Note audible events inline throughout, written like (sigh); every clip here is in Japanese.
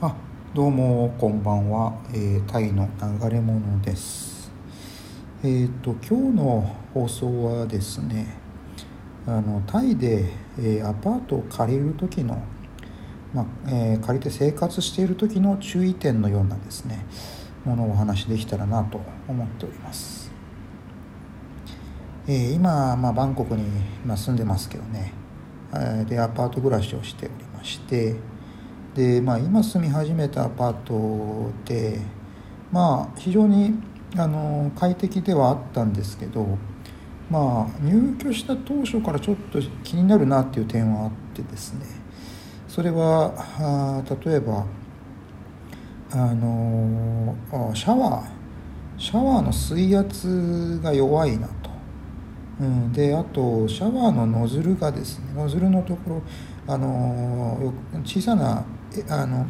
あどうもこんばんは、えー、タイの流れ物です。えっ、ー、と今日の放送はですねあのタイで、えー、アパートを借りる時の、まあえ、借りて生活している時の注意点のようなですねものをお話しできたらなと思っております、え、今、まあ、バンコクに、まあ、住んでますけどね。でアパート暮らしをしておりましてで、まあ、今住み始めたアパートでまあ非常にあの快適ではあったんですけどまあ入居した当初からちょっと気になるなっていう点はあってですね。それはあ例えばあのシャワーシャワーの水圧が弱いなと、うん、であとシャワーのノズルがですねノズルのところあの小さなあの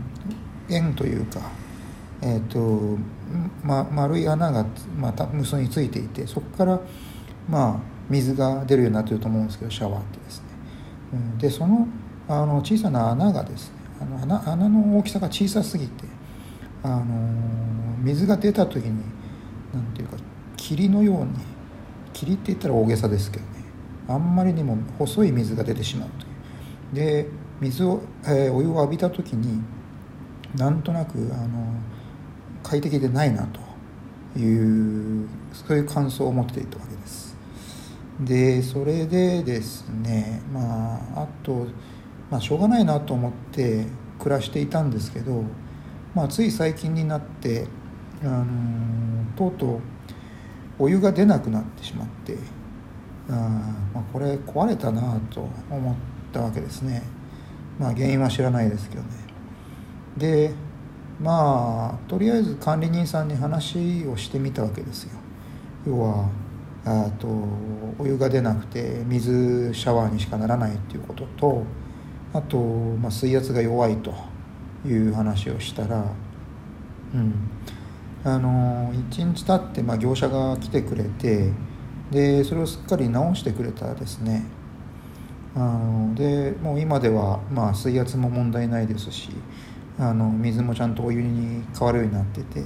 円というか、えーとま、丸い穴が、まあ、無数についていてそこから、まあ、水が出るようになってると思うんですけどシャワーってですね、うん、でそのあの小さな穴がですねあの穴穴の大きさが小さすぎてあの水が出た時に何ていうか霧のように霧って言ったら大げさですけどねあんまりにも細い水が出てしまうという。で水を、えー、お湯を浴びた時になんとなくあの快適でないなというそういう感想を持っていたわけです。でそれでですねまああと、まあ、しょうがないなと思って暮らしていたんですけど、まあ、つい最近になってあのとうとうお湯が出なくなってしまってあ、まあ、これ壊れたなと思ったわけですね。まあ原因は知らないですけどね。でまあとりあえず管理人さんに話をしてみたわけですよ。要はあとお湯が出なくて水シャワーにしかならないっていうこととあと、まあ、水圧が弱いという話をしたらうん。あの1日経って、まあ、業者が来てくれてでそれをすっかり直してくれたですねあのでもう今では、まあ、水圧も問題ないですしあの水もちゃんとお湯に変わるようになってて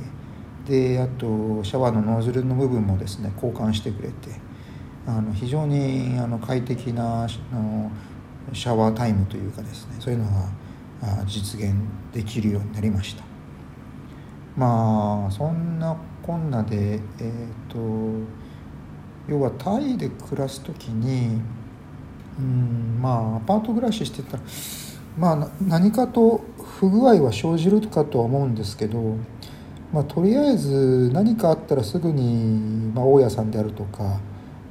であとシャワーのノズルの部分もですね交換してくれてあの非常にあの快適なあのシャワータイムというかですねそういうのが実現できるようになりました。まあそんなこんなでえっ、ー、と要はタイで暮らす時にうんまあアパート暮らししてたらまあ何かと不具合は生じるかとは思うんですけど、まあ、とりあえず何かあったらすぐに、まあ、大家さんであるとか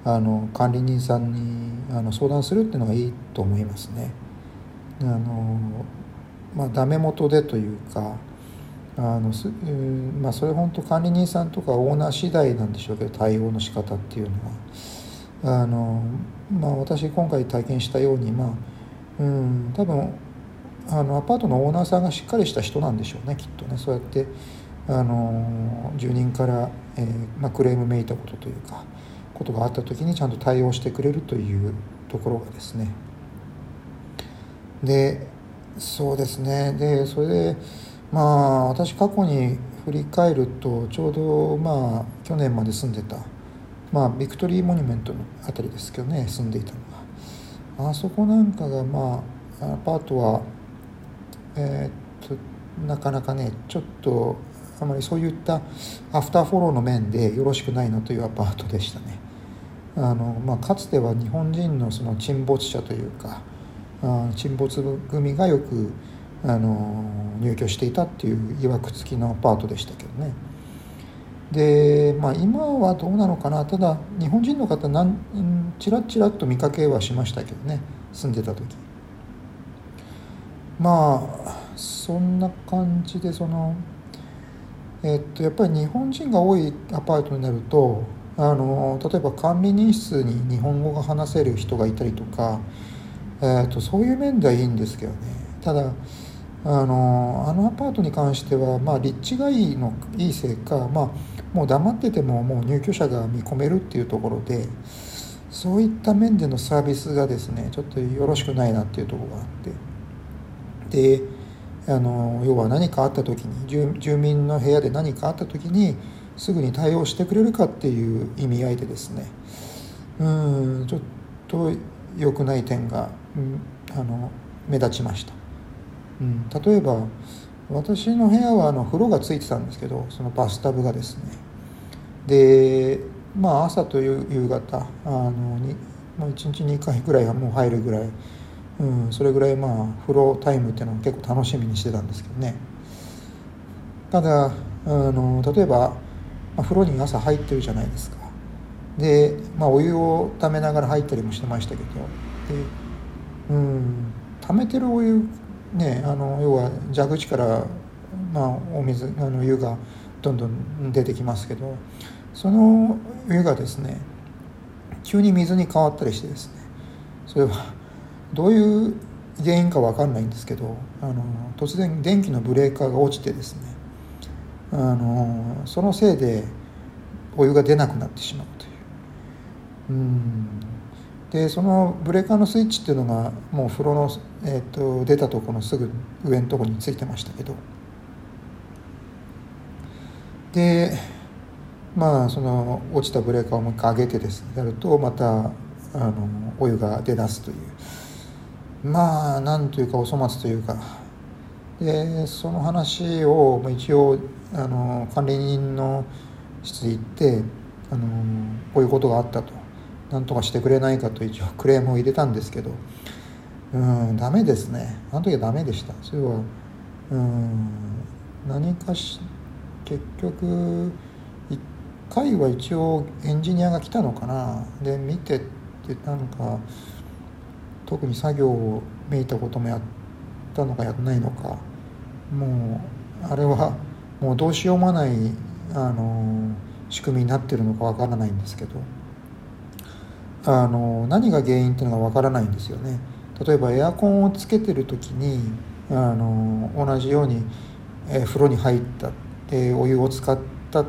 あの管理人さんにあの相談するっていうのがいいと思いますね。あのまあ、ダメ元でというかあのす、まあ、それ本当管理人さんとかオーナー次第なんでしょうけど対応の仕方っていうのは。あのまあ、私今回体験したように、まあ、うん多分あのアパートのオーナーさんがしっかりした人なんでしょうねきっとね。そうやってあの住人から、えー、まあ、クレームめいたことというかことがあった時にちゃんと対応してくれるというところがですね。でそうですね。でそれでまあ私過去に振り返るとちょうどまあ去年まで住んでたまあビクトリーモニュメントの辺りですけどね住んでいたのがあそこなんかがまあアパートはえー、っとなかなかねちょっとあまりそういったアフターフォローの面でよろしくないなというアパートでしたね。あの、まあ、かつては日本人のその沈没者というかあ沈没組がよくあの入居していたっていういわくつきのアパートでしたけどね。で、まあ、今はどうなのかな。ただ日本人の方なんちらちらっと見かけはしましたけどね。住んでた時。まあそんな感じでそのえっとやっぱり日本人が多いアパートになるとあの例えば管理人室に日本語が話せる人がいたりとか、えっとそういう面ではいいんですけどね。ただあのあのアパートに関しては、まあ、立地がいいのいいせいか、まあ、もう黙っててももう入居者が見込めるっていうところでそういった面でのサービスがですねちょっとよろしくないなっていうところがあって。であの要は何かあった時に住民の部屋で何かあった時にすぐに対応してくれるかっていう意味合いでですね。うんちょっと良くない点が、うん、あの目立ちました、うん、例えば私の部屋はあの風呂がついてたんですけどそのバスタブがですね。でまあ朝と夕方あのにもう1日2回ぐらいはもう入るぐらい、うん、それぐらいまあ風呂タイムっていうのを結構楽しみにしてたんですけどね。ただあの例えば、まあ、風呂に朝入ってるじゃないですか。で、まあ、お湯をためながら入ったりもしてましたけど。で、うん、溜めてるお湯ねあの要は蛇口から、まあ、お水あの湯がどんどん出てきますけどその湯がですね急に水に変わったりしてですねそれはどういう原因か分かんないんですけどあの突然電気のブレーカーが落ちてですねあのそのせいでお湯が出なくなってしまうという。うん。でそのブレーカーのスイッチっていうのがもう風呂の、えーと、出たところのすぐ上のところについてましたけど。でまあその落ちたブレーカーをもう一回上げてですねやるとまたあのお湯が出だすという。まあなんというかお粗末というか。でその話を一応あの管理人の室に行ってあのこういうことがあったと。何とかしてくれないかと一応 (laughs) クレームを入れたんですけどうんダメですね。あの時はダメでした。それはうん何かし結局1回は一応エンジニアが来たのかな。で見てってなんか特に作業をめいたこともやったのかやらないのか。もうあれはもうどうしようもないあの仕組みになってるのかわからないんですけど。あの何が原因っていうのがわからないんですよね。例えばエアコンをつけてる時にあの同じように、え風呂に入ったでお湯を使った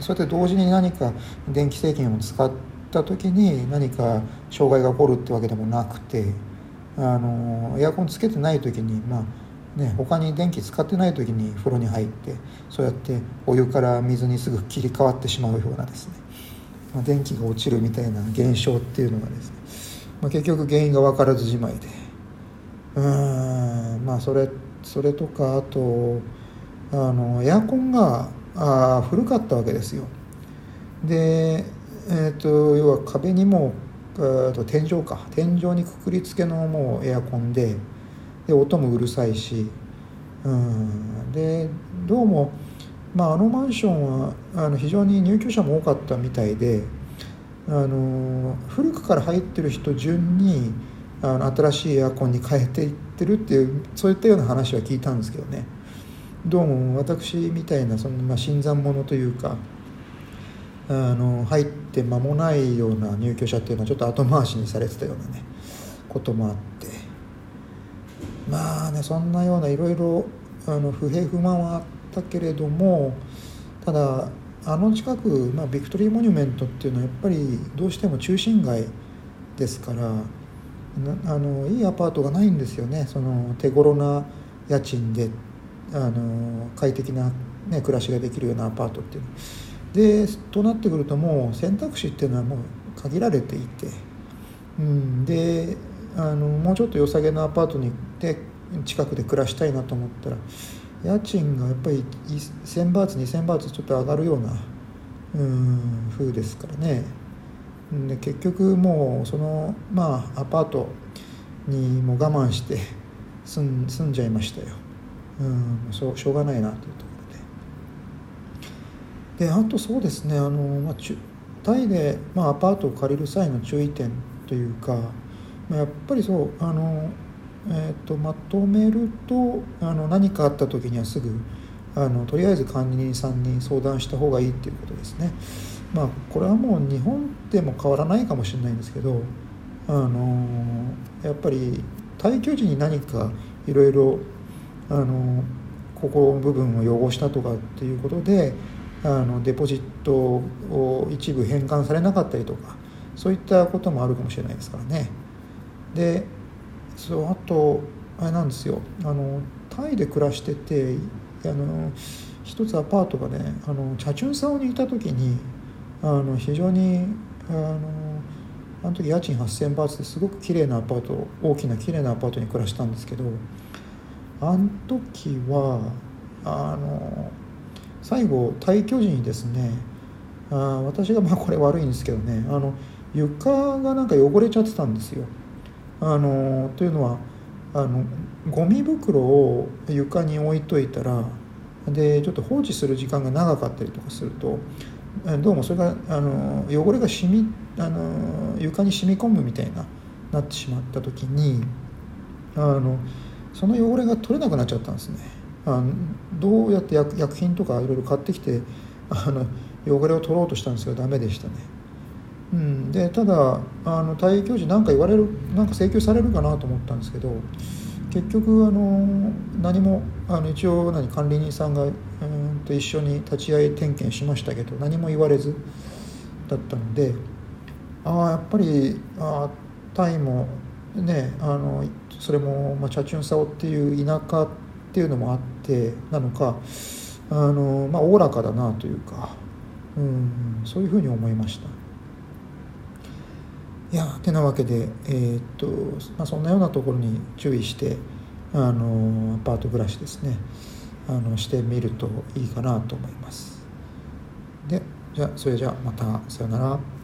そうやって同時に何か電気製品を使った時に何か障害が起こるってわけでもなくてあのエアコンつけてない時にまあね他に電気使ってない時に風呂に入ってそうやってお湯から水にすぐ切り替わってしまうようなですねまあ、電気が落ちるみたいな現象っていうのがですね、まあ、結局原因が分からずじまいで。うんまあそれそれとかあとあのエアコンがあ古かったわけですよ。で、えーと、要は壁にもと天井か。天井にくくりつけのもうエアコンでで音もうるさいし。うんでどうもまあ、あのマンションはあの非常に入居者も多かったみたいであの古くから入ってる人順にあの新しいエアコンに変えていってるっていうそういったような話は聞いたんですけどね。どうも私みたいなその、まあ、新参者というかあの入って間もないような入居者っていうのはちょっと後回しにされてたようなねこともあって。まあねそんなようないろいろ不平不満はあってったけれどもただあの近く、まあ、ビクトリーモニュメントっていうのはやっぱりどうしても中心街ですからあのいいアパートがないんですよね。その手頃な家賃であの快適な、ね、暮らしができるようなアパートっていうの。でとなってくるともう選択肢っていうのはもう限られていて、うん、であのもうちょっと良さげなアパートに行って近くで暮らしたいなと思ったら家賃がやっぱり1000バーツ2000バーツちょっと上がるようなうん風ですからね。で結局もうそのまあアパートにも我慢して住ん住んじゃいましたよ。うんそうしょうがないなというところで。であとそうですねあの、まあ、タイで、まあ、アパートを借りる際の注意点というか、まあ、やっぱりそうあのと、まとめるとあの何かあった時にはすぐあのとりあえず管理人さんに相談した方がいいっていうことですね。まあこれはもう日本でも変わらないかもしれないんですけどあのやっぱり退去時に何かいろいろあのここの部分を汚したとかっていうことであのデポジットを一部返還されなかったりとかそういったこともあるかもしれないですからね。でそうあとあれなんですよあのタイで暮らしててあの一つアパートがねあのチャチュンサオにいた時にあの非常にあのあの時家賃8000バーツですごく綺麗なアパート大きな綺麗なアパートに暮らしたんですけどあの時はあの最後退去時にですねあ私がまあこれ悪いんですけどねあの床がなんか汚れちゃってたんですよ。あのというのはあのゴミ袋を床に置いといたらでちょっと放置する時間が長かったりとかするとどうもそれがあの汚れが染みあの床に染み込むみたいななってしまった時にあのその汚れが取れなくなっちゃったんですね。あのどうやって薬薬品とかいろいろ買ってきてあの汚れを取ろうとしたんですけどダメでしたね。うん、でただあの体育教授何か言われるなんか請求されるかなと思ったんですけど結局あの何もあの一応何管理人さんがうんと一緒に立ち会い点検しましたけど何も言われずだったのでああやっぱりあタイもねあのそれも、まあ、チャチュンサオっていう田舎っていうのもあってなのかあの、まあ、おおらかだなというか、うん、そういうふうに思いました。いやてなわけで、えー、っとまあ、そんなようなところに注意してあのアパート暮らしですねあのしてみるといいかなと思います。でじゃあそれじゃあまたさよなら。